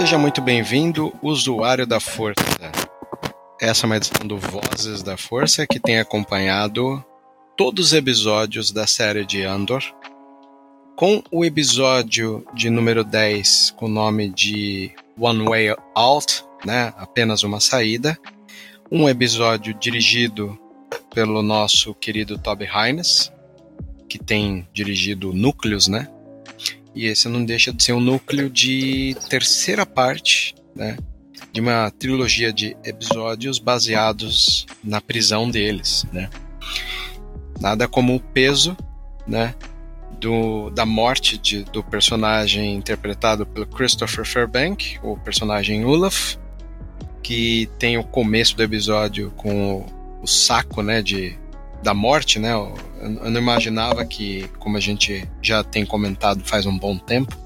Seja muito bem-vindo, usuário da Força. Essa é uma edição do Vozes da Força que tem acompanhado todos os episódios da série de Andor, com o episódio de número 10 com o nome de One Way Out, né? apenas uma saída, um episódio dirigido pelo nosso querido Toby Hines, que tem dirigido Núcleos, né? E esse não deixa de ser um núcleo de terceira parte, né? De uma trilogia de episódios baseados na prisão deles, né? Nada como o peso, né? Do, da morte de, do personagem interpretado pelo Christopher Fairbank, o personagem Olaf, que tem o começo do episódio com o, o saco, né? De, da morte, né? Eu, eu não imaginava que, como a gente já tem comentado faz um bom tempo,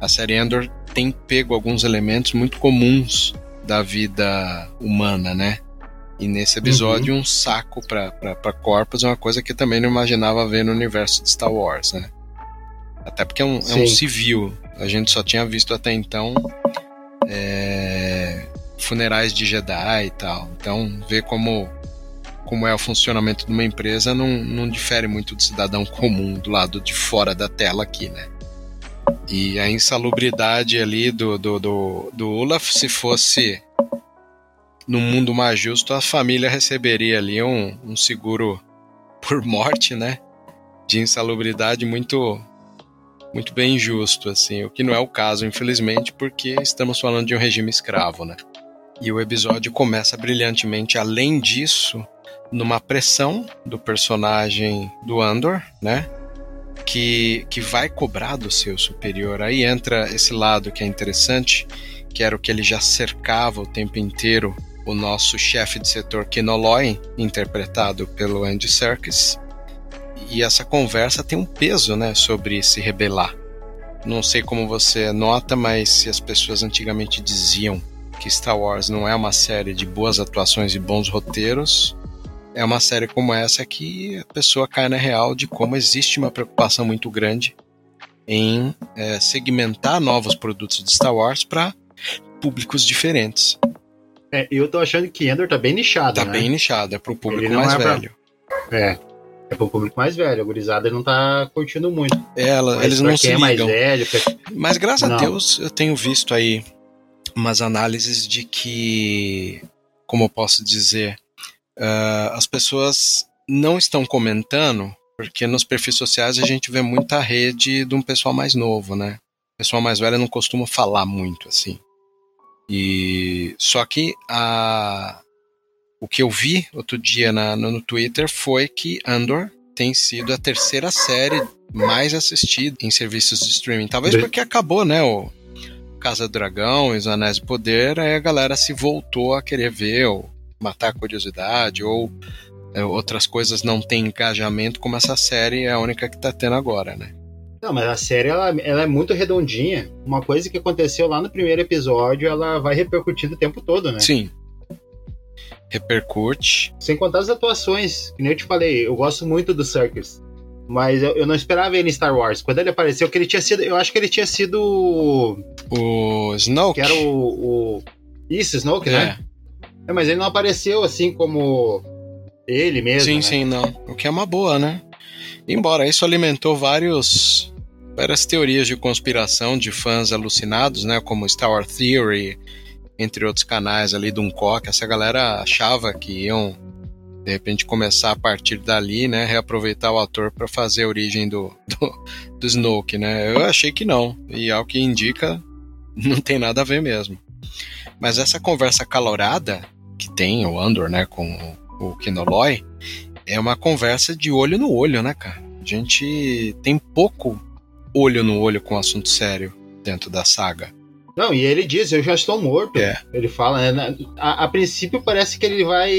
a série Endor tem pego alguns elementos muito comuns da vida humana, né? E nesse episódio, um saco para corpos é uma coisa que eu também não imaginava ver no universo de Star Wars, né? Até porque é um, é um civil. A gente só tinha visto até então é, funerais de Jedi e tal. Então, ver como como é o funcionamento de uma empresa não, não difere muito do cidadão comum do lado de fora da tela aqui, né? E a insalubridade ali do, do, do, do Olaf, se fosse no mundo mais justo, a família receberia ali um, um seguro por morte, né? De insalubridade muito muito bem justo, assim, o que não é o caso, infelizmente, porque estamos falando de um regime escravo, né? E o episódio começa brilhantemente, além disso, numa pressão do personagem do Andor, né? Que, que vai cobrar do seu superior. Aí entra esse lado que é interessante, que era o que ele já cercava o tempo inteiro o nosso chefe de setor Kinoloy, interpretado pelo Andy Serkis. E essa conversa tem um peso, né, sobre se rebelar. Não sei como você nota, mas se as pessoas antigamente diziam que Star Wars não é uma série de boas atuações e bons roteiros, é uma série como essa que a pessoa cai na real de como existe uma preocupação muito grande em é, segmentar novos produtos de Star Wars para públicos diferentes. É, eu tô achando que Endor tá bem nichado, Tá né? bem nichada para o público mais é pra- velho. É. É pro público mais velho. A gurizada não tá curtindo muito. Ela, Mas eles não se é mais ligam. velho, pra- Mas graças a Não. Deus eu tenho visto aí umas análises de que, como eu posso dizer, ah, as pessoas não estão comentando, porque nos perfis sociais a gente vê muita rede de um pessoal mais novo, né? O pessoal mais velho não costuma falar muito assim. E só que a o que eu vi outro dia na- no, no Twitter foi que Andor tem sido a terceira série mais assistida em serviços de streaming. Talvez porque acabou, né? O Casa do Dragão os Anéis do Poder, aí a galera se voltou a querer ver, ou matar a curiosidade, ou é, outras coisas não têm engajamento, como essa série é a única que tá tendo agora, né? Não, mas a série ela, ela é muito redondinha. Uma coisa que aconteceu lá no primeiro episódio, ela vai repercutir o tempo todo, né? Sim. Repercute. Sem contar as atuações. Que nem eu te falei, eu gosto muito do Circus. Mas eu, eu não esperava ele em Star Wars. Quando ele apareceu, que ele tinha sido. Eu acho que ele tinha sido. O Snoke. Que era o. o isso, Snoke, né? É. Mas ele não apareceu assim como ele mesmo. sim, né? sim, não. O que é uma boa, né? Embora isso alimentou vários várias teorias de conspiração de fãs alucinados, né, como Star Wars Theory, entre outros canais ali do Uncock, essa galera achava que iam de repente começar a partir dali, né, reaproveitar o ator para fazer a origem do, do, do Snoke, né? Eu achei que não, e ao que indica, não tem nada a ver mesmo. Mas essa conversa calorada que tem o Andor, né, com o, Kinoloy, é uma conversa de olho no olho, né, cara? A gente tem pouco olho no olho com assunto sério dentro da saga. Não, e ele diz, eu já estou morto. É. Ele fala, né? A, a princípio parece que ele vai.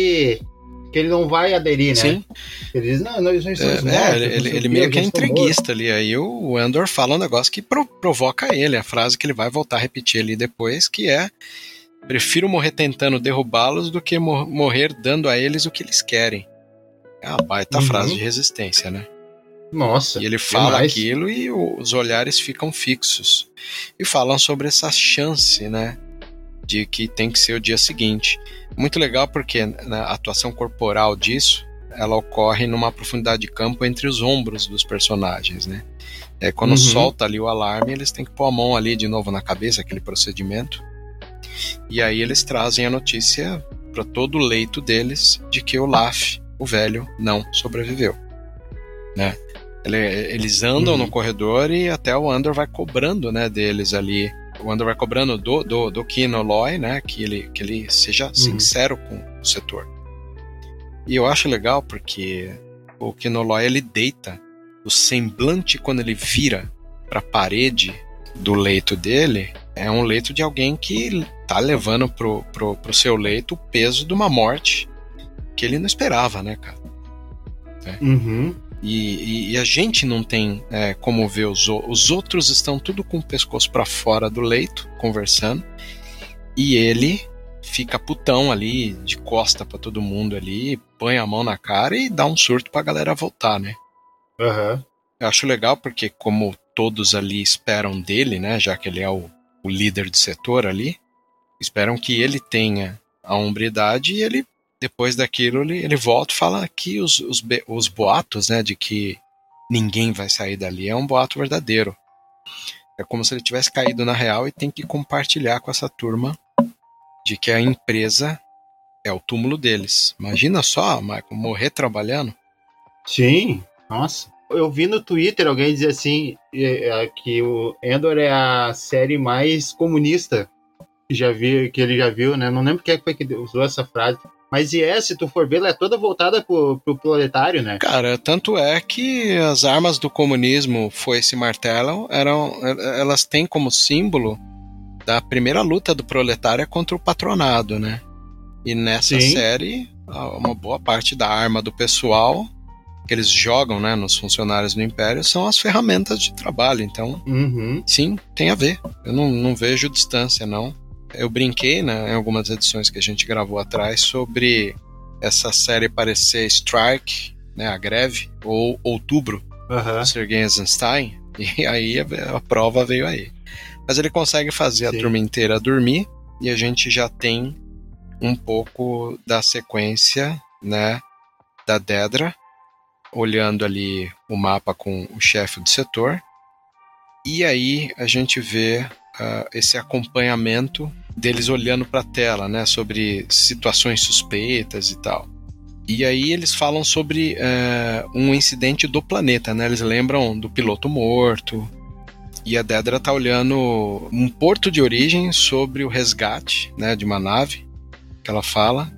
que ele não vai aderir, né? Sim. Ele diz, não, nós É, estamos mortos. é, ele, não ele- ele meio que é entreguista ali. Aí o Andor fala um negócio que pro- provoca ele, a frase que ele vai voltar a repetir ali depois, que é prefiro morrer tentando derrubá-los do que mor- morrer dando a eles o que eles querem. É uma baita Uhum. frase de resistência, né? Nossa. E ele fala demais. aquilo e os olhares ficam fixos. E falam sobre essa chance, né? De que tem que ser o dia seguinte. Muito legal porque né, a atuação corporal disso ela ocorre numa profundidade de campo entre os ombros dos personagens, né? É, quando Uhum. solta ali o alarme, eles têm que pôr a mão ali de novo na cabeça, aquele procedimento. E aí eles trazem a notícia para todo o leito deles de que o Laf, o velho, não sobreviveu. Né? Ele- eles andam Uhum. no corredor e até o Andor vai cobrando, né, deles ali. O Andor vai cobrando do, do, do Kinoloy, né, que ele, que ele seja sincero com o setor. E eu acho legal porque o Kinoloy ele deita o semblante quando ele vira para a parede do leito dele é um leito de alguém que tá levando pro, pro, pro seu leito o peso de uma morte que ele não esperava, né, cara? Uhum. E, e- e a gente não tem é, como ver os, os outros estão tudo com o pescoço para fora do leito conversando e ele fica putão ali de costa para todo mundo ali põe a mão na cara e dá um surto pra galera voltar né Aham. eu acho legal porque como todos ali esperam dele né já que ele é o, o líder de setor ali esperam que ele tenha a hombridade e ele depois daquilo ele, ele volta e fala que os, os, os boatos né, de que ninguém vai sair dali é um boato verdadeiro. É como se ele tivesse caído na real e tem que compartilhar com essa turma de que a empresa é o túmulo deles. Imagina só, Michael, morrer trabalhando. Sim, nossa. Eu vi no Twitter alguém dizer assim é, é, que o Endor é a série mais comunista que já vi, que ele já viu, né? Não lembro quem foi que usou essa frase. Mas e é, se tu for ver, ela é toda voltada pro, pro proletário, né? Cara, tanto é que as armas do comunismo, foice e martelo, eram, elas têm como símbolo da primeira luta do proletário contra o patronado, né? E nessa Sim. série, uma boa parte da arma do pessoal que eles jogam, né, nos funcionários do Império são as ferramentas de trabalho. Então, Uhum. sim, tem a ver. Eu não, não vejo distância, não. Eu brinquei né, em algumas edições que a gente gravou atrás sobre essa série parecer Strike, né, a greve, ou Outubro, do Sergei Eisenstein, e aí a, a prova veio aí. Mas ele consegue fazer Sim. a turma inteira dormir, e a gente já tem um pouco da sequência, né, da Dedra, olhando ali o mapa com o chefe do setor, e aí a gente vê ah, esse acompanhamento deles olhando para a tela, né, sobre situações suspeitas e tal. E aí eles falam sobre eh, um incidente do planeta, né? Eles lembram do piloto morto. E a Dedra tá olhando um porto de origem sobre o resgate, né, de uma nave que ela fala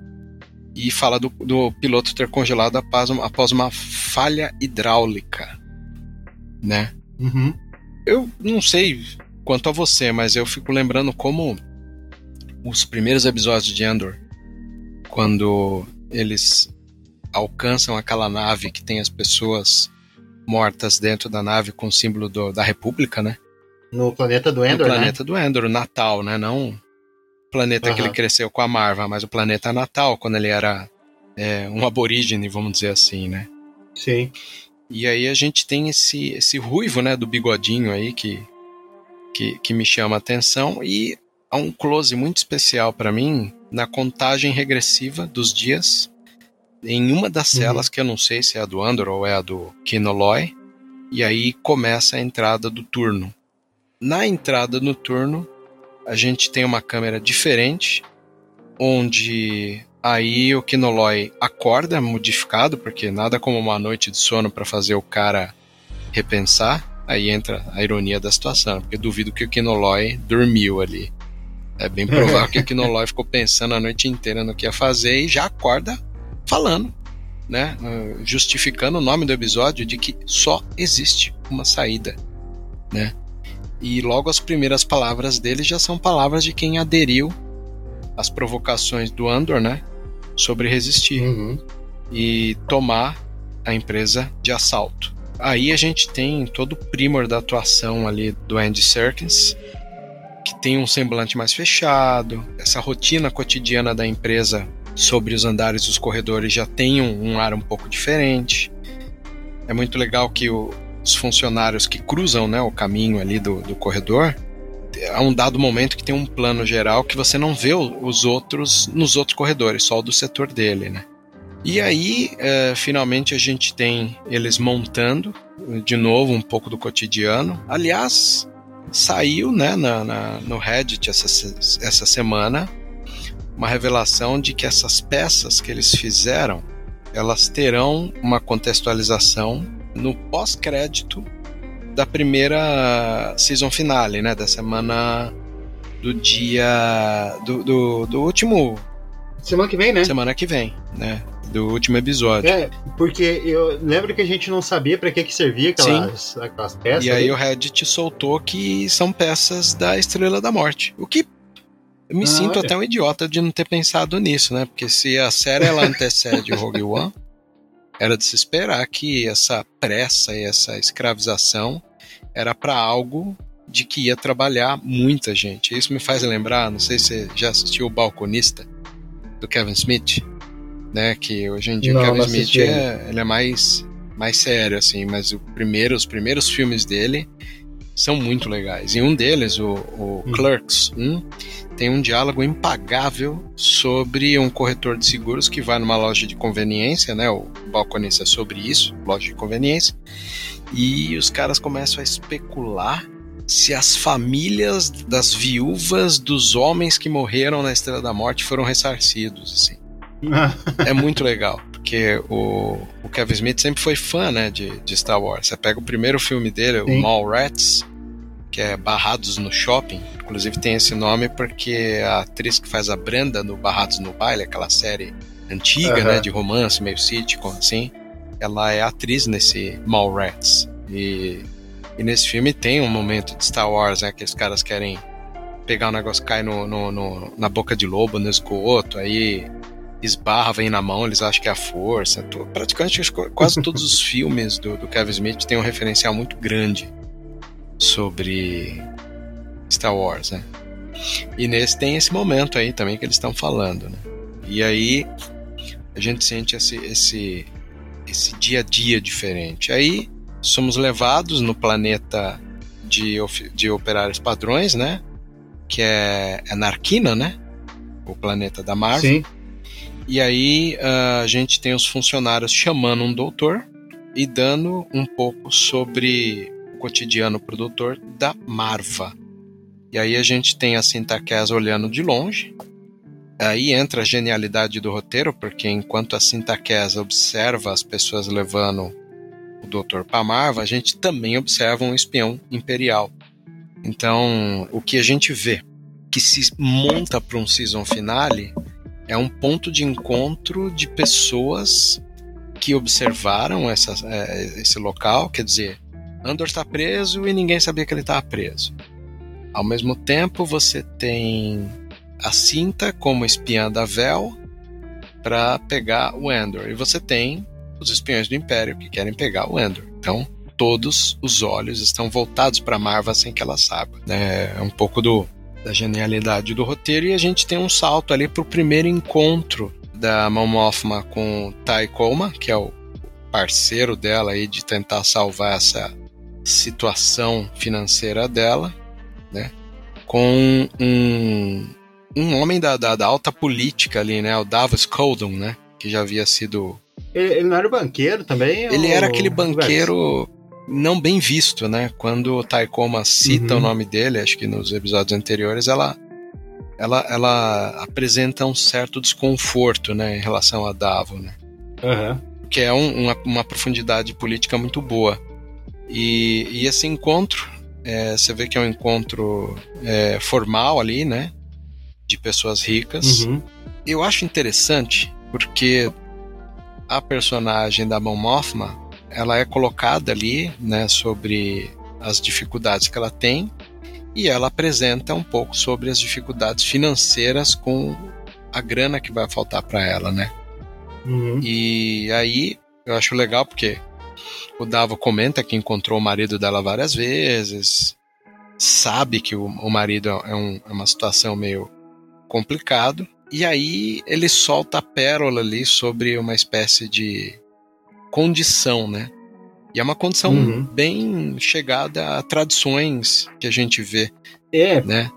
e fala do, do piloto ter congelado após uma, após uma falha hidráulica, né? Uhum. Eu não sei quanto a você, mas eu fico lembrando como os primeiros episódios de Andor, quando eles alcançam aquela nave que tem as pessoas mortas dentro da nave com o símbolo do- da República, né? No planeta do Endor, no né? planeta do Endor, Natal, né? Não planeta que Aham. ele cresceu com a Marva, mas o planeta Natal, quando ele era é, um aborígene, vamos dizer assim, né? Sim. E aí a gente tem esse, esse ruivo, né, do bigodinho aí que, que, que me chama a atenção e há um close muito especial para mim na contagem regressiva dos dias em uma das Uhum. celas, que eu não sei se é a do Andor ou é a do Kinoloy, e aí começa a entrada do turno. Na entrada no turno, a gente tem uma câmera diferente, onde aí o Kinoloy acorda modificado, porque nada como uma noite de sono para fazer o cara repensar. Aí entra a ironia da situação, porque eu duvido que o Kinoloy dormiu ali. É bem provável que o Kinoloy ficou pensando a noite inteira no que ia fazer e já acorda falando, né? Justificando o nome do episódio de que só existe uma saída, né? E logo as primeiras palavras dele já são palavras de quem aderiu às provocações do Andor, né? Sobre resistir Uhum. e tomar a empresa de assalto. Aí a gente tem todo o primor da atuação ali do Andy Serkis, que tem um semblante mais fechado, essa rotina cotidiana da empresa sobre os andares dos corredores já tem um, um ar um pouco diferente. É muito legal que o- os funcionários que cruzam né, o caminho ali do, do corredor, há um dado momento que tem um plano geral que você não vê os outros nos outros corredores, só o do setor dele, né? E aí, eh, finalmente, a gente tem eles montando de novo um pouco do cotidiano. Aliás, saiu né, na, na- no Reddit essa, essa semana uma revelação de que essas peças que eles fizeram elas terão uma contextualização no pós-crédito da primeira season finale, né, da semana do dia do, do, do último Semana que vem, né? semana que vem, né, do último episódio. É, porque eu lembro que a gente não sabia pra que que servia aquelas, aquelas peças. E aí ali. o Reddit soltou que são peças da Estrela da Morte. O que eu me Ah, sinto olha. até um idiota de não ter pensado nisso, né? Porque se a série ela antecede o Rogue One, era de se esperar que essa pressa e essa escravização era para algo de que ia trabalhar muita gente. Isso me faz lembrar, não sei se você já assistiu o Balconista do Kevin Smith, né? Que hoje em dia Não, o Kevin Smith é, ele é mais mais sério assim, mas o primeiro, os primeiros filmes dele são muito legais. E um deles, o, o Hum. Clerks 1, tem um diálogo impagável sobre um corretor de seguros que vai numa loja de conveniência, né? O balconista é sobre isso, loja de conveniência. E os caras começam a especular se as famílias das viúvas dos homens que morreram na Estrela da Morte foram ressarcidos, assim. É muito legal, porque o, o Kevin Smith sempre foi fã, né, de, de Star Wars. Você pega o primeiro filme dele, Sim. o Mallrats, que é Barrados no Shopping. Inclusive tem esse nome porque a atriz que faz a Brenda no Barrados no Baile, aquela série antiga, Aham. né, de romance, meio sitcom, assim, ela é atriz nesse Mallrats. E, e nesse filme tem um momento de Star Wars, né, que os caras querem pegar o negócio cai no, no- no- na boca de lobo, no esgoto, aí esbarra, vem na mão, eles acham que é a força. Praticamente quase todos os filmes do, do Kevin Smith têm um referencial muito grande sobre Star Wars, né? E nesse tem esse momento aí também que eles estão falando, né? E aí a gente sente esse, esse, esse dia a dia diferente. Aí somos levados no planeta de, de operários padrões, né? Que é, é Narquina, né? O planeta da Marvel. Sim. E aí ah, a gente tem os funcionários chamando um doutor e dando um pouco sobre cotidiano pro doutor da Marva. E aí a gente tem a Sintaquez olhando de longe. Aí entra a genialidade do roteiro, porque enquanto a Sintaquez observa as pessoas levando o doutor para Marva, a gente também observa um espião imperial. Então, o que a gente vê que se monta para um season finale é um ponto de encontro de pessoas que observaram essa, é, esse local, quer dizer, Andor está preso e ninguém sabia que ele estava preso. Ao mesmo tempo, você tem a Cinta como espiã da Vel para pegar o Andor, e você tem os espiões do Império que querem pegar o Andor. Então, todos os olhos estão voltados para Marva sem que ela saiba. né? É um pouco do, da genialidade do roteiro e a gente tem um salto ali pro primeiro encontro da Mothma com Tai Koma, que é o parceiro dela aí de tentar salvar essa situação financeira dela, né? Com um, um homem da, da, da alta política ali, né? O Davos Coldon, né? Que já havia sido. Ele, ele não era o banqueiro também? Ele ou- era aquele banqueiro não bem visto, né? Quando o Taikoma cita Uhum. o nome dele, acho que nos episódios anteriores, ela, ela, ela apresenta um certo desconforto, né? Em relação a Davo, né? Aham. que é um- uma, uma profundidade política muito boa. E, e esse encontro, é, você vê que é um encontro é, formal ali, né? De pessoas ricas. Uhum. Eu acho interessante porque a personagem da Mon Mothma, ela é colocada ali, né? Sobre as dificuldades que ela tem e ela apresenta um pouco sobre as dificuldades financeiras com a grana que vai faltar para ela, né? Uhum. E aí eu acho legal porque o Davo comenta que encontrou o marido dela várias vezes, sabe que o, o marido é, um- é uma situação meio complicado, e aí ele solta a pérola ali sobre uma espécie de condição, né? E é uma condição Uhum. bem chegada a tradições que a gente vê, É, né?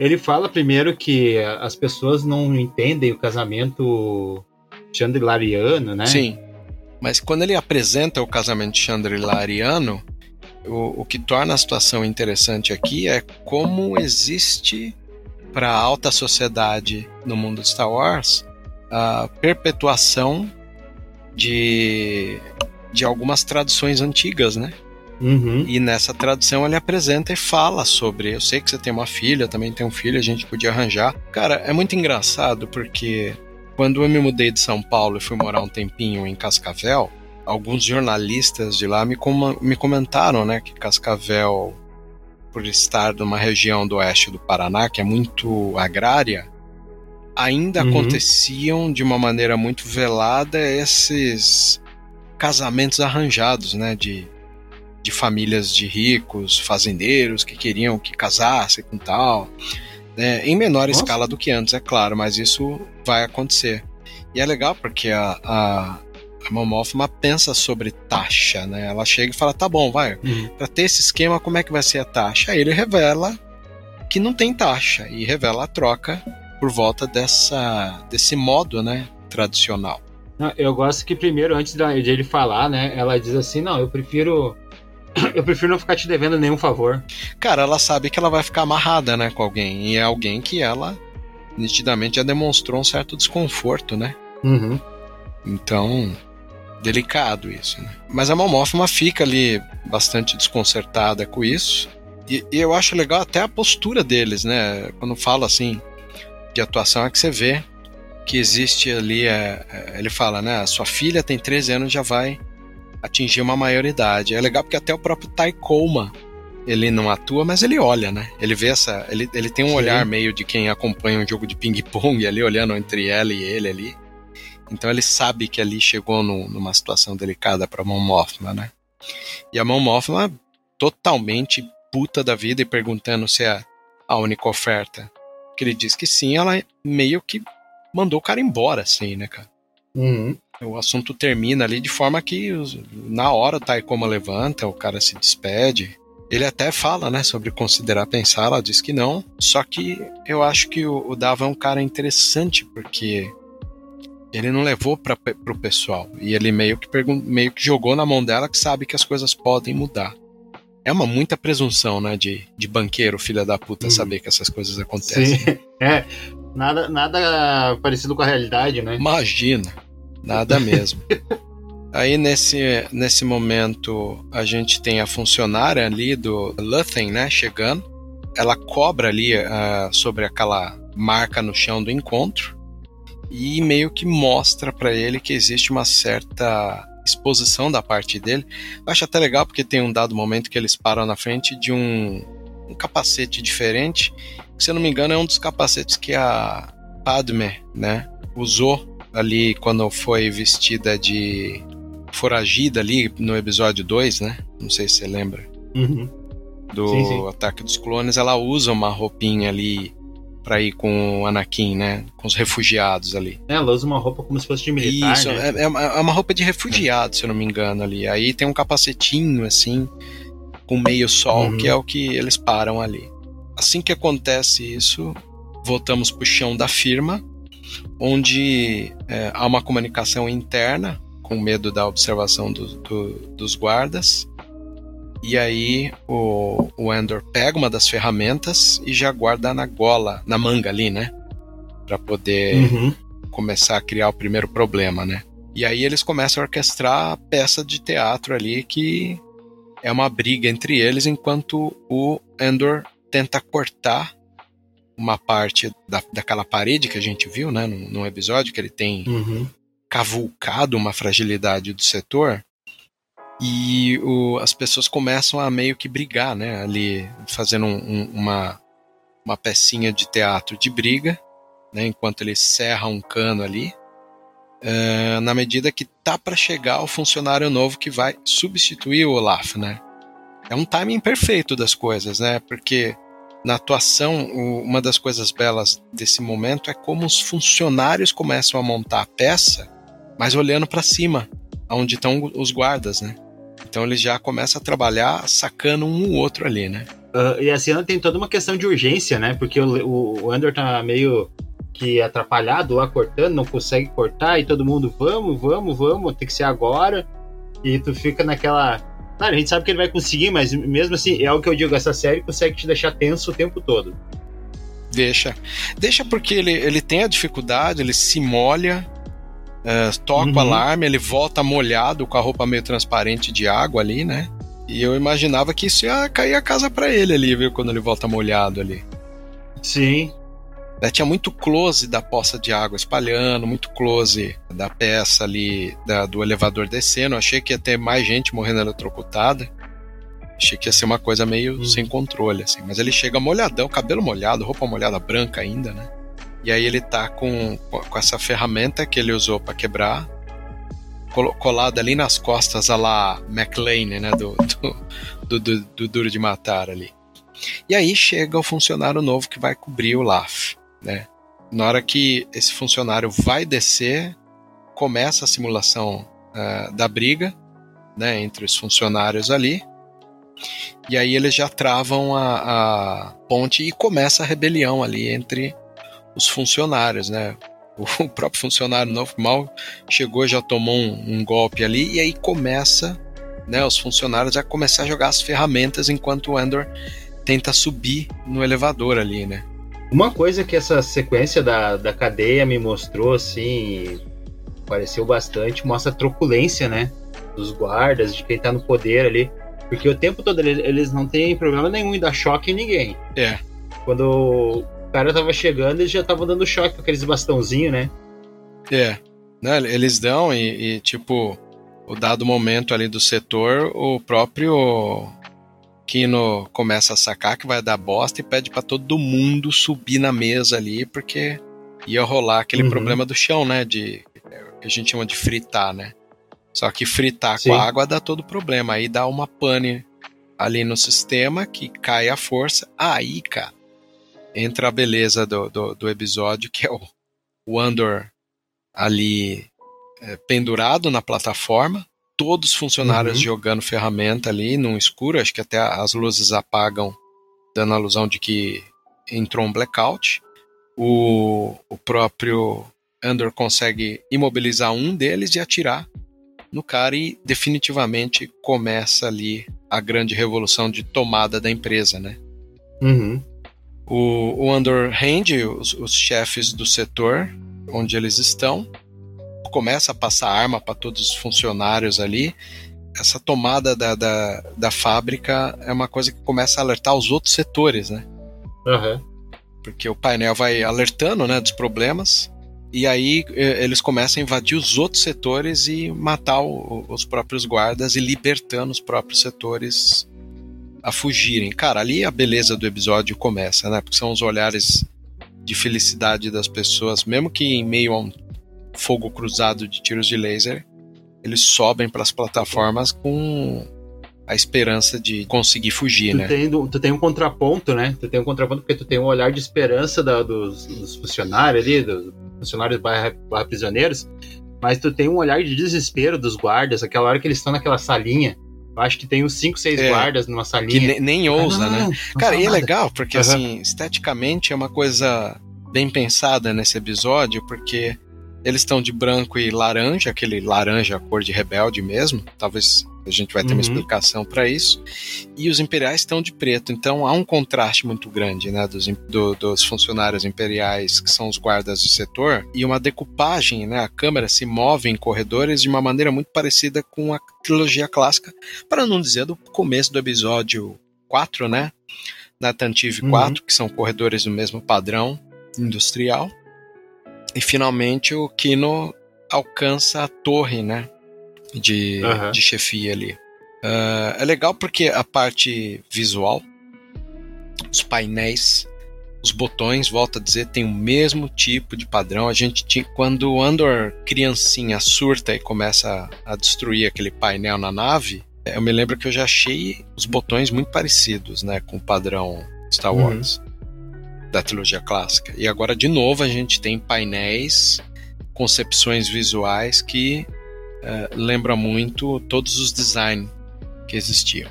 ele fala primeiro que as pessoas não entendem o casamento chandrilariano, né? Sim. Mas quando ele apresenta o casamento chandrilariano, o, o que torna a situação interessante aqui é como existe para a alta sociedade no mundo de Star Wars a perpetuação de, de algumas tradições antigas, né? Uhum. E nessa tradução ele apresenta e fala sobre. Eu sei que você tem uma filha, também tem um filho, a gente podia arranjar. Cara, é muito engraçado porque quando eu me mudei de São Paulo e fui morar um tempinho em Cascavel, alguns jornalistas de lá me, com- me comentaram, né, que Cascavel, por estar numa região do oeste do Paraná, que é muito agrária, ainda Uhum. aconteciam de uma maneira muito velada esses casamentos arranjados, né, de de famílias de ricos, fazendeiros que queriam que casasse com tal, né? em menor Nossa. escala do que antes, é claro, mas isso vai acontecer. E é legal porque a, a, a Mon Mothma pensa sobre taxa, né? Ela chega e fala, tá bom, vai, Uhum. para ter esse esquema, como é que vai ser a taxa? Aí ele revela que não tem taxa e revela a troca por volta dessa desse modo, né, tradicional. Não, Eu gosto que primeiro, antes de ele falar, né, ela diz assim, não, eu prefiro. Eu prefiro não ficar te devendo nenhum favor. Cara, ela sabe que ela vai ficar amarrada, né, com alguém. E é alguém que ela nitidamente já demonstrou um certo desconforto, né? Uhum. Então, delicado isso, né? Mas a Mon Mothma fica ali bastante desconcertada com isso. E, e eu acho legal até a postura deles, né? Quando fala assim de atuação é que você vê que existe ali, é, é, ele fala, né? A sua filha tem 13 anos já vai atingir uma maioridade. É legal porque até o próprio Taikoma ele não atua, mas ele olha, né? Ele vê essa. Ele, ele tem um Sim. olhar meio de quem acompanha um jogo de ping-pong ali, olhando entre ela e ele ali. Então ele sabe que ali chegou num- numa situação delicada para Mon Mothma, né? E a Mon Mothma totalmente puta da vida e perguntando se é a única oferta. Que ele diz que sim, ela meio que mandou o cara embora, assim, né, cara? Uhum. O assunto termina ali de forma que na hora o Taikoma levanta, o cara se despede. Ele até fala, né, sobre considerar pensar, ela diz que não. Só que eu acho que o, o Dava é um cara interessante porque ele não levou para pro pessoal e ele meio que meio que jogou na mão dela que sabe que as coisas podem mudar. É uma muita presunção, né, de, de banqueiro, filha da puta, Uhum. saber que essas coisas acontecem. Sim. É. Nada, nada parecido com a realidade, né? Imagina, nada mesmo. Aí nesse, nesse momento a gente tem a funcionária ali do Luthen, né, chegando. Ela cobra ali ah, sobre aquela marca no chão do encontro e meio que mostra pra ele que existe uma certa exposição da parte dele. Eu acho até legal porque tem um dado momento que eles param na frente de um, um capacete diferente, que se eu não me engano é um dos capacetes que a Padme, né, usou ali quando foi vestida de foragida ali no episódio 2, né? Não sei se você lembra. Uhum. Do Sim, sim. Ataque dos Clones, ela usa uma roupinha ali pra ir com o Anakin, né? Com os refugiados ali. É, Ela usa uma roupa como se fosse de militar, Isso, né? é, é uma- é roupa de refugiado, se eu não me engano ali. Aí tem um capacetinho assim, com meio sol, Uhum. que é o que eles param ali. Assim que acontece isso, voltamos para o chão da firma, onde é, há uma comunicação interna, com medo da observação do, do, dos guardas. E aí o, o Endor pega uma das ferramentas e já guarda na gola, na manga ali, né? Para poder Uhum. começar a criar o primeiro problema, né? E aí eles começam a orquestrar a peça de teatro ali que é uma briga entre eles enquanto o Endor tenta cortar uma parte da, daquela parede que a gente viu, né, num, num episódio que ele tem Uhum. cavulcado uma fragilidade do setor e o- as pessoas começam a meio que brigar, né? Ali fazendo um- um- uma, uma pecinha de teatro de briga, né? Enquanto ele serra um cano ali, eh, na medida que tá para chegar o funcionário novo que vai substituir o Olaf, né? É um timing perfeito das coisas, né? Porque na atuação, uma das coisas belas desse momento é como os funcionários começam a montar a peça, mas olhando para cima, onde estão os guardas, né? Então eles já começam a trabalhar sacando um o outro ali, né? Ah, e a cena tem toda uma questão de urgência, né? Porque o, o, o Andor tá meio que atrapalhado lá cortando, não consegue cortar, e todo mundo, vamos, vamos, vamos, tem que ser agora. E tu fica naquela. Claro, a gente sabe que ele vai conseguir, mas mesmo assim, é o que eu digo, essa série consegue te deixar tenso o tempo todo. Deixa. Deixa porque ele, ele tem a dificuldade, ele se molha, eh, toca o Uhum. alarme, ele volta molhado com a roupa meio transparente de água ali, né? E eu imaginava que isso ia cair a casa pra ele ali, viu? Quando ele volta molhado ali. Sim. Né, Tinha muito close da poça de água espalhando, muito close da peça ali, da- do elevador descendo. Eu achei que ia ter mais gente morrendo eletrocutada. Achei que ia ser uma coisa meio Hum. sem controle, assim. Mas ele chega molhadão, cabelo molhado, roupa molhada branca ainda, né? E aí ele tá com, com essa ferramenta que ele usou para quebrar, colada ali nas costas, a lá McLean, né? Do, do, do, do- do Duro de Matar ali. E aí chega o funcionário novo que vai cobrir o LAF, né? Na hora que esse funcionário vai descer, começa a simulação ah, da briga, né? Entre os funcionários ali. E aí eles já travam a, a ponte e começa a rebelião ali entre os funcionários, né? O próprio funcionário novo mal chegou, já tomou um, um golpe ali e aí começa, né? Os funcionários a começar a jogar as ferramentas enquanto o Endor tenta subir no elevador ali, né? Uma coisa que essa sequência da, da cadeia me mostrou, assim, pareceu bastante, mostra a truculência, né? Dos guardas, de quem tá no poder ali. Porque o tempo todo ele- eles não têm problema nenhum em dar choque em ninguém. É. Quando o cara tava chegando, eles já estavam dando choque com aqueles bastãozinhos, né? É, né, eles dão e, e, tipo, o dado momento ali do setor, o próprio Kino começa a sacar que vai dar bosta e pede pra todo mundo subir na mesa ali, porque ia rolar aquele Uhum. problema do chão, né, de que a gente chama de fritar, né? Só que fritar Sim. com água dá todo problema, aí dá uma pane ali no sistema que cai a força, aí, cara, entra a beleza do, do, do episódio, que é o, o Andor ali é, pendurado na plataforma, todos os funcionários Uhum. jogando ferramenta ali no escuro, acho que até as luzes apagam, dando a alusão de que entrou um blackout. O, o próprio Andor consegue imobilizar um deles e atirar no cara e definitivamente começa ali a grande revolução de tomada da empresa, né? Uhum. O, o Andor rende os, os chefes do setor onde eles estão, começa a passar arma para todos os funcionários ali. Essa tomada da, da, da fábrica é uma coisa que começa a alertar os outros setores, né? Aham. Porque o painel vai alertando né, dos problemas, e aí eles começam a invadir os outros setores e matar o- os próprios guardas e libertando os próprios setores a fugirem. Cara, ali a beleza do episódio começa, né? Porque são os olhares de felicidade das pessoas, mesmo que em meio a um fogo cruzado de tiros de laser, eles sobem para as plataformas com a esperança de conseguir fugir, Tu, né? tem, tu tem um contraponto, né? Tu tem um contraponto porque tu tem um olhar de esperança da- dos, dos funcionários ali, dos funcionários barra, barra prisioneiros, mas tu tem um olhar de desespero dos guardas, aquela hora que eles estão naquela salinha. Eu acho que tem uns 5, 6 É, guardas numa Que salinha. ne- nem ousa, Ah, né? não, não Cara, e é legal, porque Aham. assim, esteticamente é uma coisa bem pensada nesse episódio, porque eles estão de branco e laranja, aquele laranja cor de rebelde mesmo. Talvez a gente vai ter uma Uhum. explicação para isso. E os imperiais estão de preto, então há um contraste muito grande, né, dos, do- dos funcionários imperiais que são os guardas do setor e uma decupagem, né, a câmera se move em corredores de uma maneira muito parecida com a trilogia clássica, para não dizer do começo do episódio 4, né, na Tantive Uhum. 4, que são corredores do mesmo padrão industrial. E finalmente o Kino alcança a torre, né? De, Aham. de chefia ali. Ah, é legal porque a parte visual, os painéis, os botões, volta a dizer, tem o mesmo tipo de padrão. A gente tinha, quando o Andor criancinha surta e começa a, a destruir aquele painel na nave, eu me lembro que eu já achei os botões muito parecidos, né, com o padrão Star Uhum. Da trilogia clássica. E agora de novo a gente tem painéis, concepções visuais que eh, lembram muito todos os designs que existiam.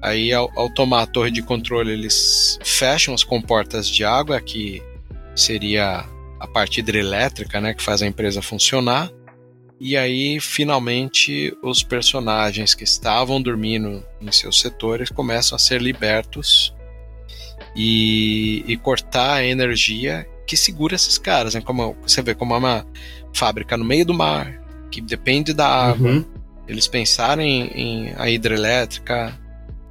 Aí ao, ao tomar a torre de controle eles fecham as comportas de água que seria a parte hidrelétrica, né, que faz a empresa funcionar. E aí, finalmente, os personagens que estavam dormindo em seus setores começam a ser libertos e, e cortar a energia que segura esses caras. Né? Como você vê, como é uma fábrica no meio do mar, que depende da água. Uhum. Eles pensaram em, a hidrelétrica,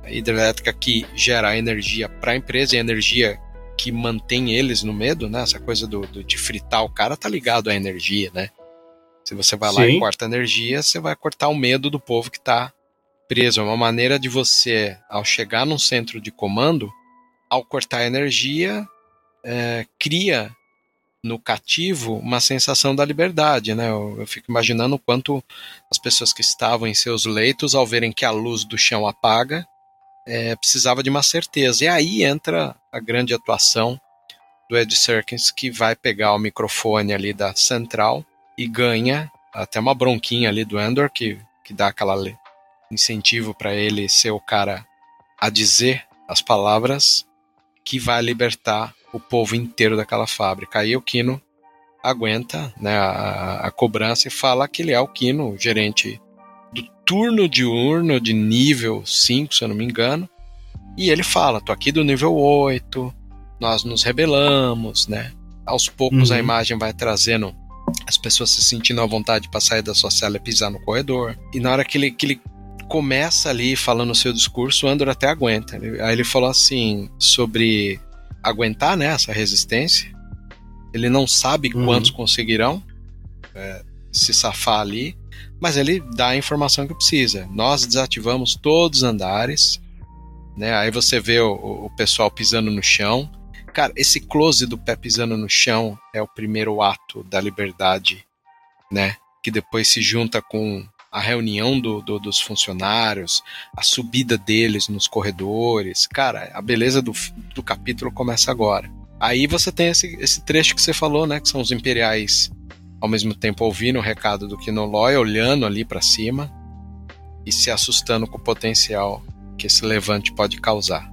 a hidrelétrica que gera energia para a empresa e a energia que mantém eles no medo, né? Essa coisa do, do- de fritar o cara tá ligado à energia, né? Se você vai lá e Sim. corta a energia, você vai cortar o medo do povo que tá preso. É uma maneira de você, ao chegar num centro de comando, ao cortar a energia, é, cria no cativo uma sensação da liberdade, né? Eu, eu fico imaginando o quanto as pessoas que estavam em seus leitos, ao verem que a luz do chão apaga, é, precisava de uma certeza. E aí entra a grande atuação do Ed Serkins, que vai pegar o microfone ali da central e ganha até uma bronquinha ali do Andor, que, que dá aquela le- incentivo para ele ser o cara a dizer as palavras que vai libertar o povo inteiro daquela fábrica. Aí o Kino aguenta né, a, a cobrança e fala que ele é o Kino, o gerente do turno diurno de nível 5, se eu não me engano. E ele fala: tô aqui do nível 8, nós nos rebelamos, né? Aos poucos Uhum. a imagem vai trazendo as pessoas se sentindo à vontade para sair da sua cela e pisar no corredor. E na hora que ele, que ele começa ali falando o seu discurso, o Andor até aguenta. Aí ele falou assim sobre aguentar né, essa resistência. Ele não sabe Uhum. quantos conseguirão é, se safar ali, mas ele dá a informação que precisa. Nós desativamos todos os andares, né? Aí você vê o, o pessoal pisando no chão. Cara, esse close do pé pisando no chão é o primeiro ato da liberdade, né? Que depois se junta com a reunião do, do- dos funcionários, a subida deles nos corredores. Cara, a beleza do, do capítulo começa agora. Aí você tem esse, esse trecho que você falou, né? Que são os imperiais ao mesmo tempo ouvindo o recado do Kinoloy, olhando ali para cima e se assustando com o potencial que esse levante pode causar.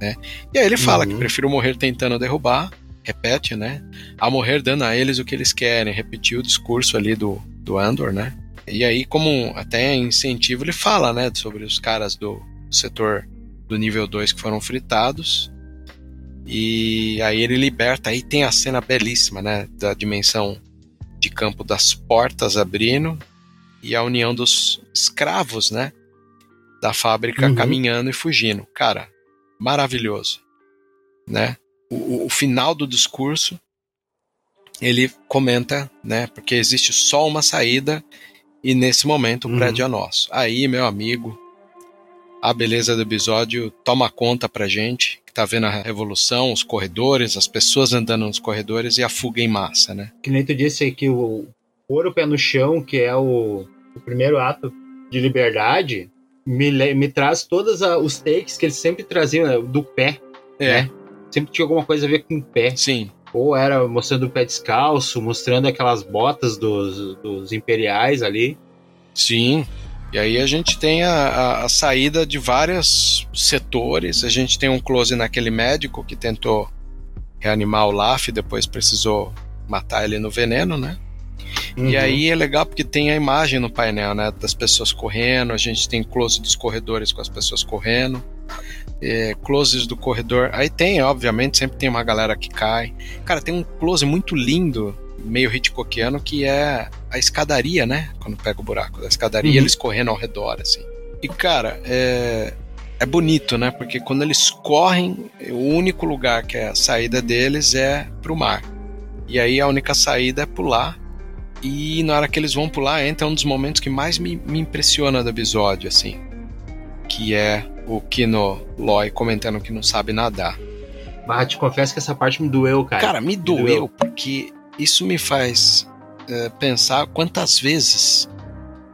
Né? E aí ele fala Uhum. que prefiro morrer tentando derrubar, repete, né? A morrer dando a eles o que eles querem, repetiu o discurso ali do, do Andor, né? E aí, como até incentivo, ele fala, né, sobre os caras do setor do nível 2 que foram fritados. E aí ele liberta, aí tem a cena belíssima, né, da dimensão de campo das portas abrindo e a união dos escravos, né, da fábrica Uhum. caminhando e fugindo. Cara, maravilhoso, né? O, o- o final do discurso ele comenta, né, porque existe só uma saída e nesse momento o Uhum. prédio é nosso. Aí, meu amigo, a beleza do episódio toma conta pra gente, que tá vendo a revolução, os corredores, as pessoas andando nos corredores e a fuga em massa, né? Que nem tu disse aí que o pôr o pé no chão, que é o, o primeiro ato de liberdade, me, me traz todos os takes que eles sempre traziam né, do pé. É, Né? Sempre tinha alguma coisa a ver com o pé. sim. Ou era mostrando o pé descalço, mostrando aquelas botas dos, dos imperiais ali. Sim. E aí a gente tem a, a- a saída de vários setores. A gente tem um close naquele médico que tentou reanimar o Laf, depois precisou matar ele no veneno, né? Uhum. E aí é legal porque tem a imagem no painel, né? Das pessoas correndo, a gente tem close dos corredores com as pessoas correndo, é, closes do corredor. Aí tem, obviamente, sempre tem uma galera que cai. Cara, tem um close muito lindo, meio Hitchcockiano, que é a escadaria, né? Quando pega o buraco da escadaria, Uhum. eles correndo ao redor, assim. E, cara, é, é bonito, né? Porque quando eles correm, o único lugar que é a saída deles é pro mar. E aí a única saída é pular. E na hora que eles vão pular, entra um dos momentos que mais me, me impressiona do episódio, assim. Que é o Kino Loy comentando que não sabe nadar. Ah, te confesso que essa parte me doeu, cara. Cara, me doeu, doeu. porque isso me faz é, pensar quantas vezes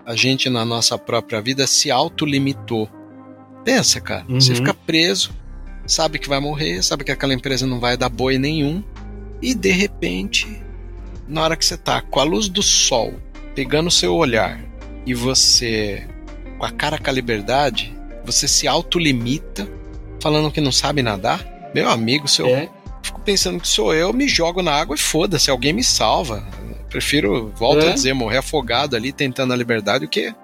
a gente na nossa própria vida se autolimitou. Pensa, cara. Uhum. Você fica preso, sabe que vai morrer, sabe que aquela empresa não vai dar boi nenhum, e de repente, na hora que você tá com a luz do sol pegando o seu olhar e você com a cara com a liberdade, você se autolimita falando que não sabe nadar. Meu amigo, se eu É, fico pensando que sou eu, me jogo na água e foda-se, alguém me salva. Prefiro, volto É. a dizer, morrer afogado ali tentando a liberdade do que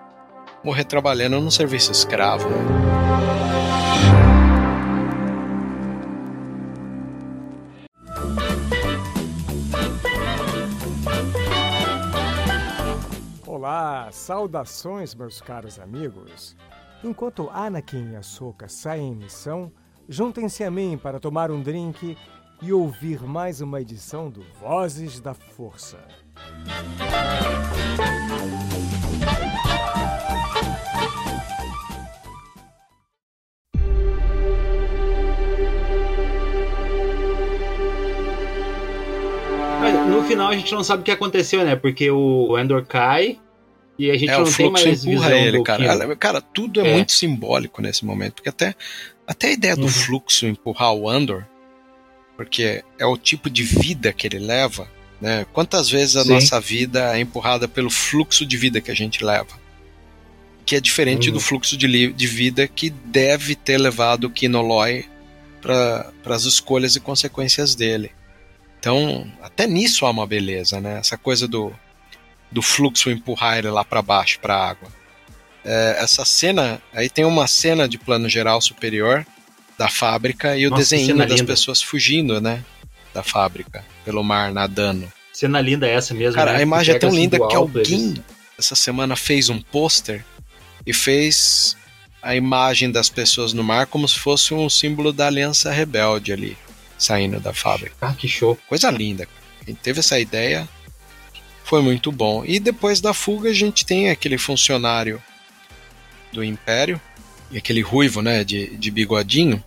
morrer trabalhando num serviço escravo. né? Olá, saudações, meus caros amigos. Enquanto Anakin e Ahsoka saem em missão, juntem-se a mim para tomar um drink e ouvir mais uma edição do Vozes da Força. No final a gente não sabe o que aconteceu, né? Porque o Endor cai e a gente É, não o tem fluxo mais empurra ele, cara. Ela- Cara, tudo é, É. muito simbólico nesse momento, porque até, até a ideia do Uhum. fluxo empurrar o Andor, porque é o tipo de vida que ele leva, né? Quantas vezes a Sim. nossa vida é empurrada pelo fluxo de vida que a gente leva? Que é diferente Uhum. do fluxo de, de vida que deve ter levado o Kinoloy para as escolhas e consequências dele. Então, até nisso há uma beleza, né? Essa coisa do, do fluxo empurrar ele lá para baixo, para a água. É, essa cena, aí tem uma cena de plano geral superior da fábrica e o Nossa, que desenho das linda. pessoas fugindo, né? Da fábrica, pelo mar, nadando. Cena linda essa mesmo. Cara, né? a imagem é tão linda que alguém eles- essa semana fez um pôster e fez a imagem das pessoas no mar como se fosse um símbolo da Aliança Rebelde ali, saindo da fábrica. Ah, que show. Coisa linda. Quem teve essa ideia foi muito bom. E depois da fuga a gente tem aquele funcionário do Império, e aquele ruivo, né, de, de bigodinho.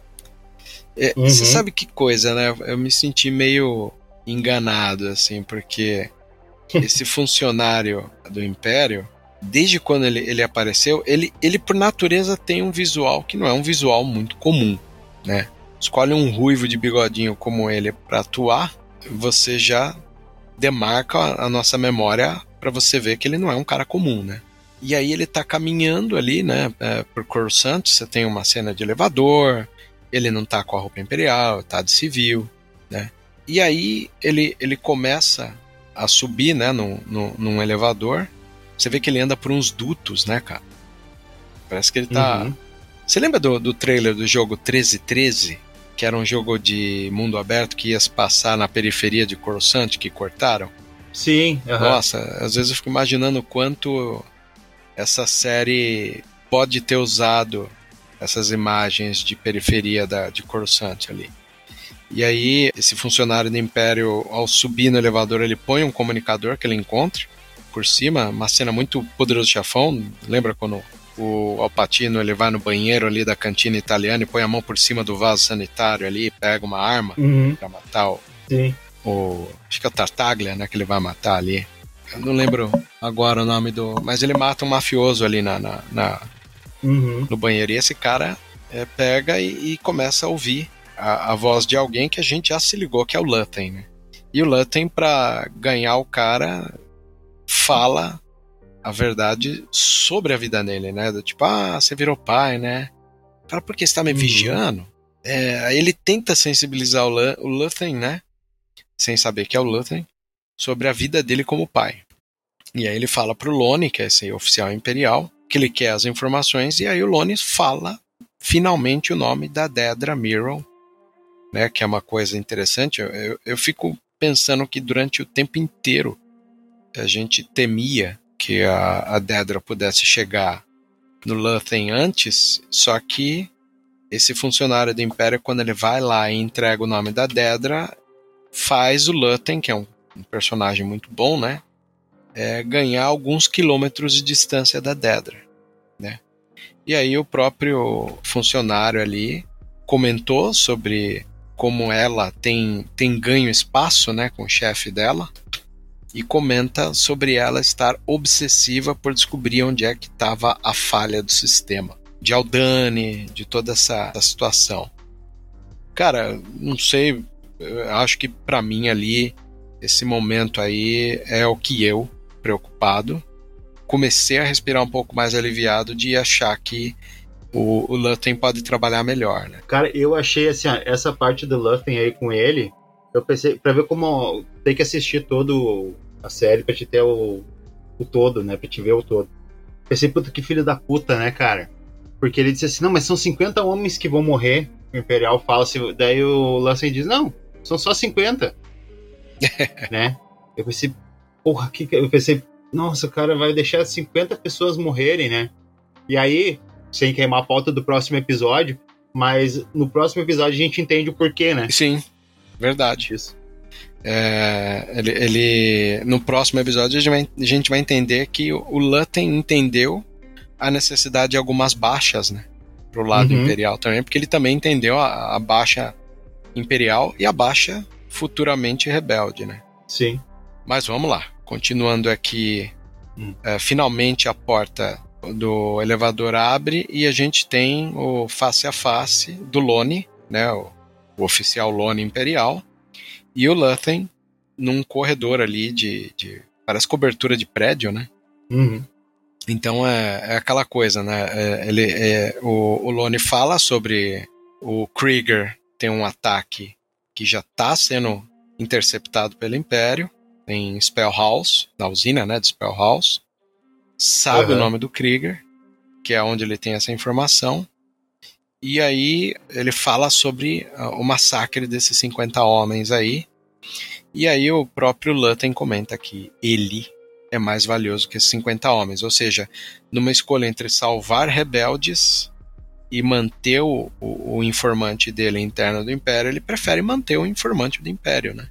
É, Uhum. Você sabe que coisa, né? Eu me senti meio enganado, assim, porque esse funcionário do Império, desde quando ele, ele apareceu, ele, ele por natureza tem um visual que não é um visual muito comum, né? Escolhe um ruivo de bigodinho como ele para atuar, você já demarca a nossa memória para você ver que ele não é um cara comum, né? E aí ele tá caminhando ali, né, é, por Coruscant, você tem uma cena de elevador, ele não tá com a roupa imperial, tá de civil, né? E aí ele, ele começa a subir, né, num, num, num elevador, você vê que ele anda por uns dutos, né, cara? Parece que ele tá... Uhum. Você lembra do, do trailer do jogo 1313? Que era um jogo de mundo aberto que ia se passar na periferia de Coruscant, que cortaram? Sim, aham. Nossa, às vezes eu fico imaginando o quanto essa série pode ter usado essas imagens de periferia da, de Coruscant ali. E aí, esse funcionário do Império, ao subir no elevador, ele põe um comunicador que ele encontra por cima, uma cena muito poderoso chefão. Lembra quando o Alpatino ele vai no banheiro ali da cantina italiana e põe a mão por cima do vaso sanitário ali, pega uma arma Uhum. pra matar o, Sim. o acho que é o Tartaglia, né, que ele vai matar ali. Eu não lembro agora o nome do, mas ele mata um mafioso ali na, na, na- Uhum. no banheiro e esse cara é, pega e, e começa a ouvir a, a voz de alguém que a gente já se ligou que é o Lutten, né? E o Lutten pra ganhar o cara fala a verdade sobre a vida dele, né? Do tipo, ah, você virou pai, né? Fala, por que você tá me Uhum. vigiando? É, aí ele tenta sensibilizar o, Lu- o Lutten, né? sem saber que é o Luthen, sobre a vida dele como pai. E aí ele fala pro Lone, que é esse oficial imperial, que ele quer as informações, e aí o Lone fala finalmente o nome da Dedra Mirror, né, que é uma coisa interessante. Eu, eu, eu fico pensando que durante o tempo inteiro a gente temia que a, a Dedra pudesse chegar no Luthen antes, só que esse funcionário do Império, quando ele vai lá e entrega o nome da Dedra, faz o Luthen, que é um, um personagem muito bom, né? É, ganhar alguns quilômetros de distância da Dedra, né? E aí o próprio funcionário ali comentou sobre como ela tem, tem ganho espaço, né, com o chefe dela, e comenta sobre ela estar obsessiva por descobrir onde é que estava a falha do sistema, de Aldani, de toda essa, essa situação. Cara, não sei, acho que para mim ali esse momento aí é o que eu preocupado comecei a respirar um pouco mais aliviado de achar que o, o pode trabalhar melhor, né? Cara, eu achei assim, essa parte do Luthen aí com ele, eu pensei, pra ver como tem que assistir todo a série pra te ter o, o todo, né? Pra te ver o todo. Pensei, puta, que filho da puta, né, cara? Porque ele disse assim, não, mas são 50 homens que vão morrer. O Imperial fala assim, daí o Luthen diz, não, são só 50. né? Eu pensei, porra, que eu pensei, nossa, o cara vai deixar 50 pessoas morrerem, né? E aí, sem queimar a pauta do próximo episódio, mas no próximo episódio a gente entende o porquê, né? Sim, verdade. Isso. É, ele, ele, no próximo episódio a gente, vai, a gente vai entender que o Lutten entendeu a necessidade de algumas baixas, né? Pro lado uhum. imperial também, porque ele também entendeu a, a baixa imperial e a baixa futuramente rebelde, né? Sim. Mas vamos lá. Continuando aqui, hum. é, finalmente a porta do elevador abre e a gente tem o face a face do Lone, né, o, o oficial Lone Imperial, e o Luthen num corredor ali de, de parece cobertura de prédio, né? Uhum. Então é, é, aquela coisa, né? É, ele, é, o, o Lone fala sobre o Krieger tem um ataque que já está sendo interceptado pelo Império em Spellhouse, na usina né, de Spellhouse, sabe uhum. o nome do Krieger, que é onde ele tem essa informação, e aí ele fala sobre uh, o massacre desses 50 homens aí, e aí o próprio Lutten comenta que ele é mais valioso que esses 50 homens, ou seja, numa escolha entre salvar rebeldes e manter o, o, o informante dele interno do Império, ele prefere manter o informante do Império, né?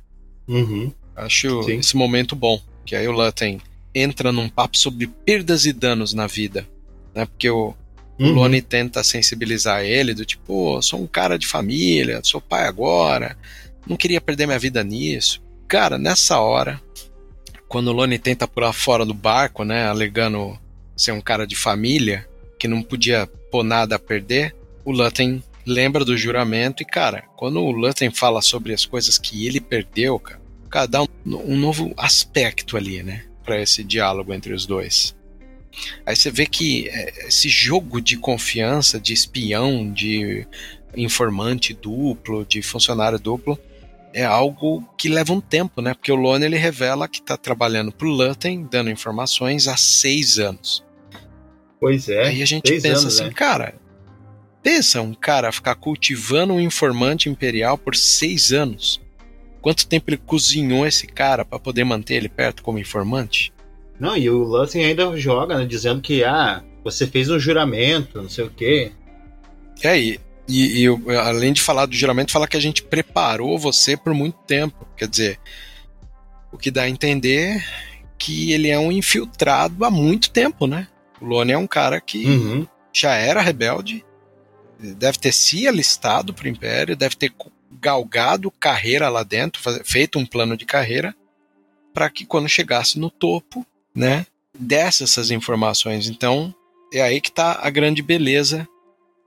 Uhum. Acho Sim. esse momento bom. Que aí o Lutten entra num papo sobre perdas e danos na vida. Né? Porque o, uhum. o Lone tenta sensibilizar ele, do tipo, oh, sou um cara de família, sou pai agora, não queria perder minha vida nisso. Cara, nessa hora, quando o Lone tenta pular fora do barco, né, alegando ser um cara de família, que não podia pôr nada a perder, o Lutten lembra do juramento e, cara, quando o Lutten fala sobre as coisas que ele perdeu, cara, dá um, um novo aspecto ali, né? Para esse diálogo entre os dois. Aí você vê que é, esse jogo de confiança, de espião, de informante duplo, de funcionário duplo, é algo que leva um tempo, né? Porque o Lone ele revela que está trabalhando para o Lutten, dando informações há seis anos. Pois é. Aí a gente pensa anos, assim, né? cara, pensa um cara ficar cultivando um informante imperial por seis anos. Quanto tempo ele cozinhou esse cara para poder manter ele perto como informante? Não, e o Lansing ainda joga, né, dizendo que, ah, você fez um juramento, não sei o quê. É, e, e, e, além de falar do juramento, fala que a gente preparou você por muito tempo. Quer dizer, o que dá a entender que ele é um infiltrado há muito tempo, né? O Lone é um cara que uhum. já era rebelde, deve ter se alistado pro Império, deve ter galgado carreira lá dentro, feito um plano de carreira, para que quando chegasse no topo, né, desse essas informações. Então, é aí que está a grande beleza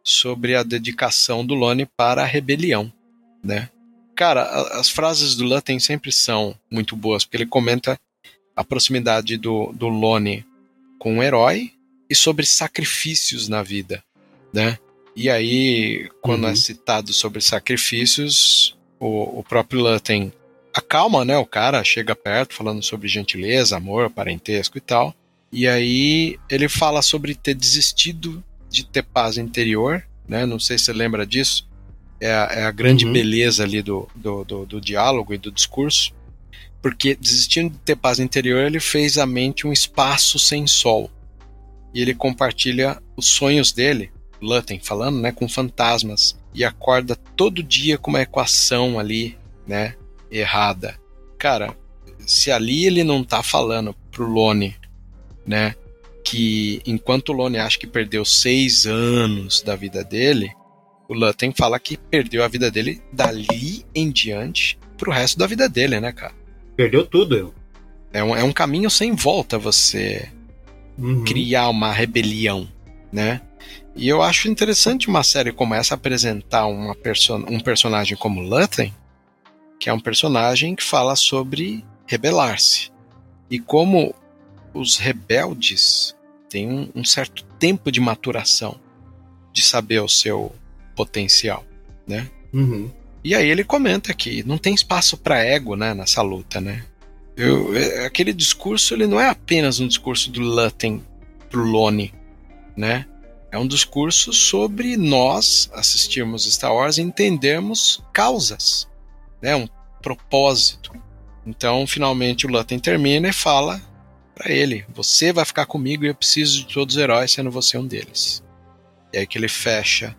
sobre a dedicação do Lone para a rebelião, né? Cara, as frases do Lutten sempre são muito boas, porque ele comenta a proximidade do, do Lone com o herói e sobre sacrifícios na vida, né? E aí, quando é uhum. é citado sobre sacrifícios, o, o próprio Lutten acalma, né, o cara, chega perto falando sobre gentileza, amor, parentesco e tal. E aí ele fala sobre ter desistido de ter paz interior, né? Não sei se você lembra disso. É a, é a grande Uhum. beleza ali do, do, do, do diálogo e do discurso. Porque desistindo de ter paz interior, ele fez a mente um espaço sem sol. E ele compartilha os sonhos dele, Lutten falando, né, com fantasmas. E acorda todo dia com uma equação ali, né, errada. Cara, se ali ele não tá falando pro Lone, né, que enquanto o Lone acha que perdeu seis anos da vida dele, o Lutten fala que perdeu a vida dele dali em diante pro resto da vida dele, né, cara? Perdeu tudo. É um, é um caminho sem volta você Uhum. criar uma rebelião, né? E eu acho interessante uma série como essa apresentar uma perso um personagem como Lutten, que é um personagem que fala sobre rebelar-se. E como os rebeldes têm um, um certo tempo de maturação, de saber o seu potencial, né? Uhum. E aí ele comenta que não tem espaço para ego, né, nessa luta, né? Eu, é- aquele discurso ele não é apenas um discurso do Lutten pro Lone, né? É um discurso sobre nós assistirmos Star Wars e entendermos causas, né? Um propósito. Então, finalmente o Lutten termina e fala para ele: "Você vai ficar comigo e eu preciso de todos os heróis, sendo você um deles". E aí que ele fecha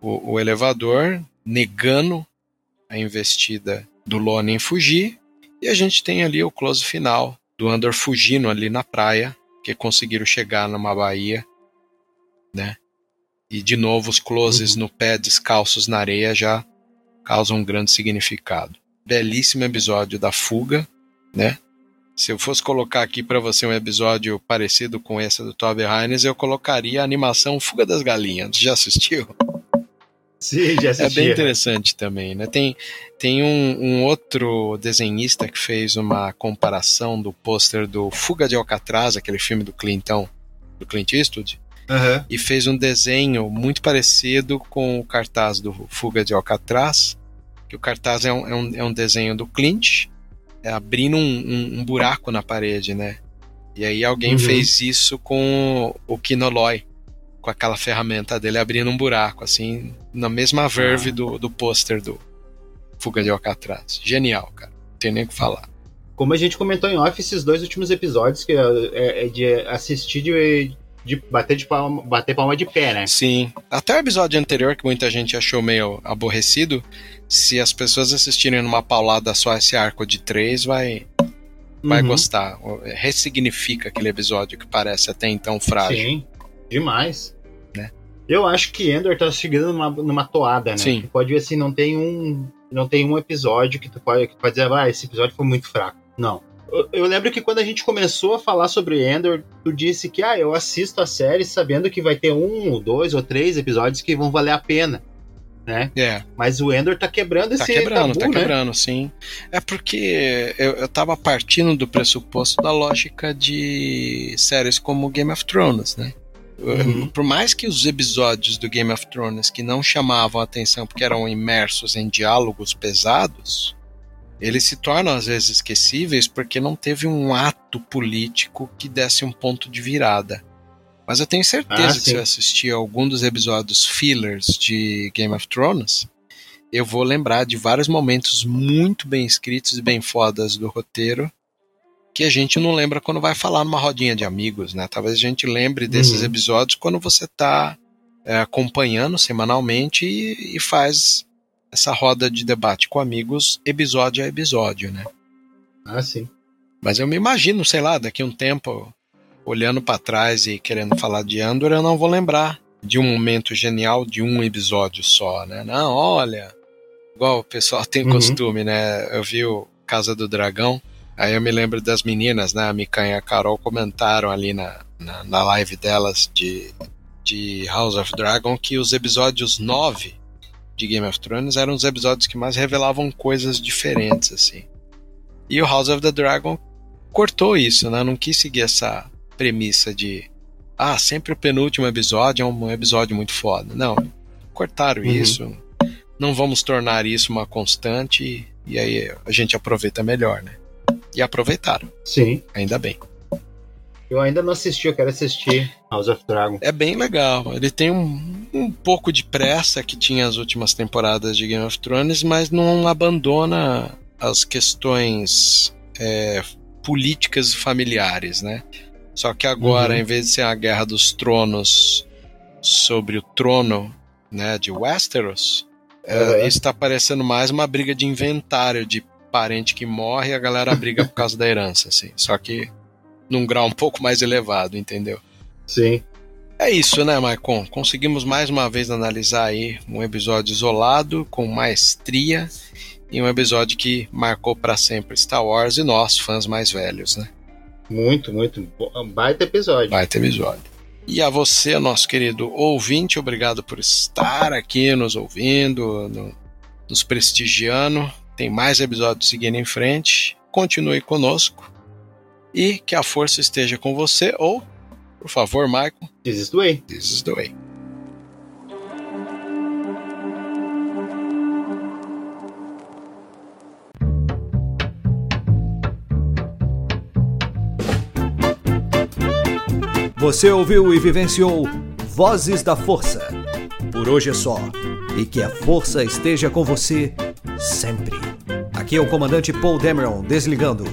o, o elevador, negando a investida do Lone em fugir, e a gente tem ali o close final do Andor fugindo ali na praia, que conseguiram chegar numa baía, né? E de novo os closes no pé descalços na areia já causam um grande significado. Belíssimo episódio da fuga, né? Se eu fosse colocar aqui para você um episódio parecido com esse do Toby Hines, eu colocaria a animação Fuga das Galinhas. Já assistiu? Sim, já É assisti. bem interessante também, né? Tem, tem um, um outro desenhista que fez uma comparação do pôster do Fuga de Alcatraz, aquele filme do Clintão, do Clint Eastwood, Aham. e fez um desenho muito parecido com o cartaz do Fuga de Alcatraz, que o cartaz é um, é um, é um desenho do Clint, é abrindo um, um- um buraco na parede, né? E aí alguém Uhum. fez isso com o Kinoloy, com aquela ferramenta dele abrindo um buraco, assim, na mesma verve Ah. do, do pôster do Fuga de Alcatraz. Genial, cara. Não tem nem o que falar. Como a gente comentou em off, esses dois últimos episódios, que é, é de assistir de, de bater de palma, bater palma de pé, né? Sim. Até o episódio anterior, que muita gente achou meio aborrecido, se as pessoas assistirem numa paulada só esse arco de três, vai, vai Uhum. gostar. Ressignifica aquele episódio que parece até então frágil. Sim, demais. Né? Eu acho que Endor tá seguindo numa, numa toada, né? Sim. Tu pode ver assim, não tem um. Não tem um episódio que tu pode, que tu pode dizer, ah, esse episódio foi muito fraco. Não. Eu, lembro que quando a gente começou a falar sobre Endor, tu disse que ah, eu assisto a série sabendo que vai ter um, dois ou três episódios que vão valer a pena. Né? É, Mas o Endor tá quebrando tá esse quebrando, tabu, tá né? quebrando, sim. É porque eu, eu tava partindo do pressuposto da lógica de séries como Game of Thrones, né? Uhum. Por mais que os episódios do Game of Thrones que não chamavam a atenção porque eram imersos em diálogos pesados, eles se tornam às vezes esquecíveis porque não teve um ato político que desse um ponto de virada. Mas eu tenho certeza Ah, que se eu assistir algum dos episódios fillers de Game of Thrones, eu vou lembrar de vários momentos muito bem escritos e bem fodas do roteiro que a gente não lembra quando vai falar numa rodinha de amigos, né? Talvez a gente lembre desses Uhum. episódios quando você está acompanhando semanalmente e, e faz essa roda de debate com amigos episódio a episódio, né? Ah, sim. Mas eu me imagino, sei lá, daqui a um tempo, olhando para trás e querendo falar de Andor, eu não vou lembrar de um momento genial de um episódio só, né? Não, olha, igual o pessoal tem Uhum. costume, né? Eu vi o Casa do Dragão, aí eu me lembro das meninas, né? A Mikanha e a Carol comentaram ali na, na, na live delas de, de House of Dragon que os episódios 9 de Game of Thrones eram os episódios que mais revelavam coisas diferentes, assim. E o House of the Dragon cortou isso, né? Não quis seguir essa premissa de ah, sempre o penúltimo episódio é um episódio muito foda. Não, cortaram Uhum. isso. não vamos tornar isso uma constante e, e aí a gente aproveita melhor, né? E aproveitaram. Sim. Ainda bem. Eu ainda não assisti, eu quero assistir House of Dragon. É bem legal. Ele tem um, um pouco de pressa que tinha as últimas temporadas de Game of Thrones, mas não abandona as questões é, políticas e familiares, né? Só que agora, uhum. em vez de ser a guerra dos tronos sobre o trono né, de Westeros, uhum. é, isso está parecendo mais uma briga de inventário de parente que morre e a galera briga por causa da herança, assim. Só que num grau um pouco mais elevado, entendeu? Sim. É isso, né, Maicon? Conseguimos mais uma vez analisar aí um episódio isolado, com maestria, e um episódio que marcou para sempre Star Wars e nós, fãs mais velhos, né? Muito, muito. Baita episódio. Baita episódio. E a você, nosso querido ouvinte, obrigado por estar aqui nos ouvindo, no, nos prestigiando. Tem mais episódios seguindo em frente. Continue conosco. E que a força esteja com você, ou, por favor, Michael. This is the way. This is the way. Você ouviu e vivenciou Vozes da Força. Por hoje é só. E que a força esteja com você sempre. Aqui é o comandante Paul Dameron desligando.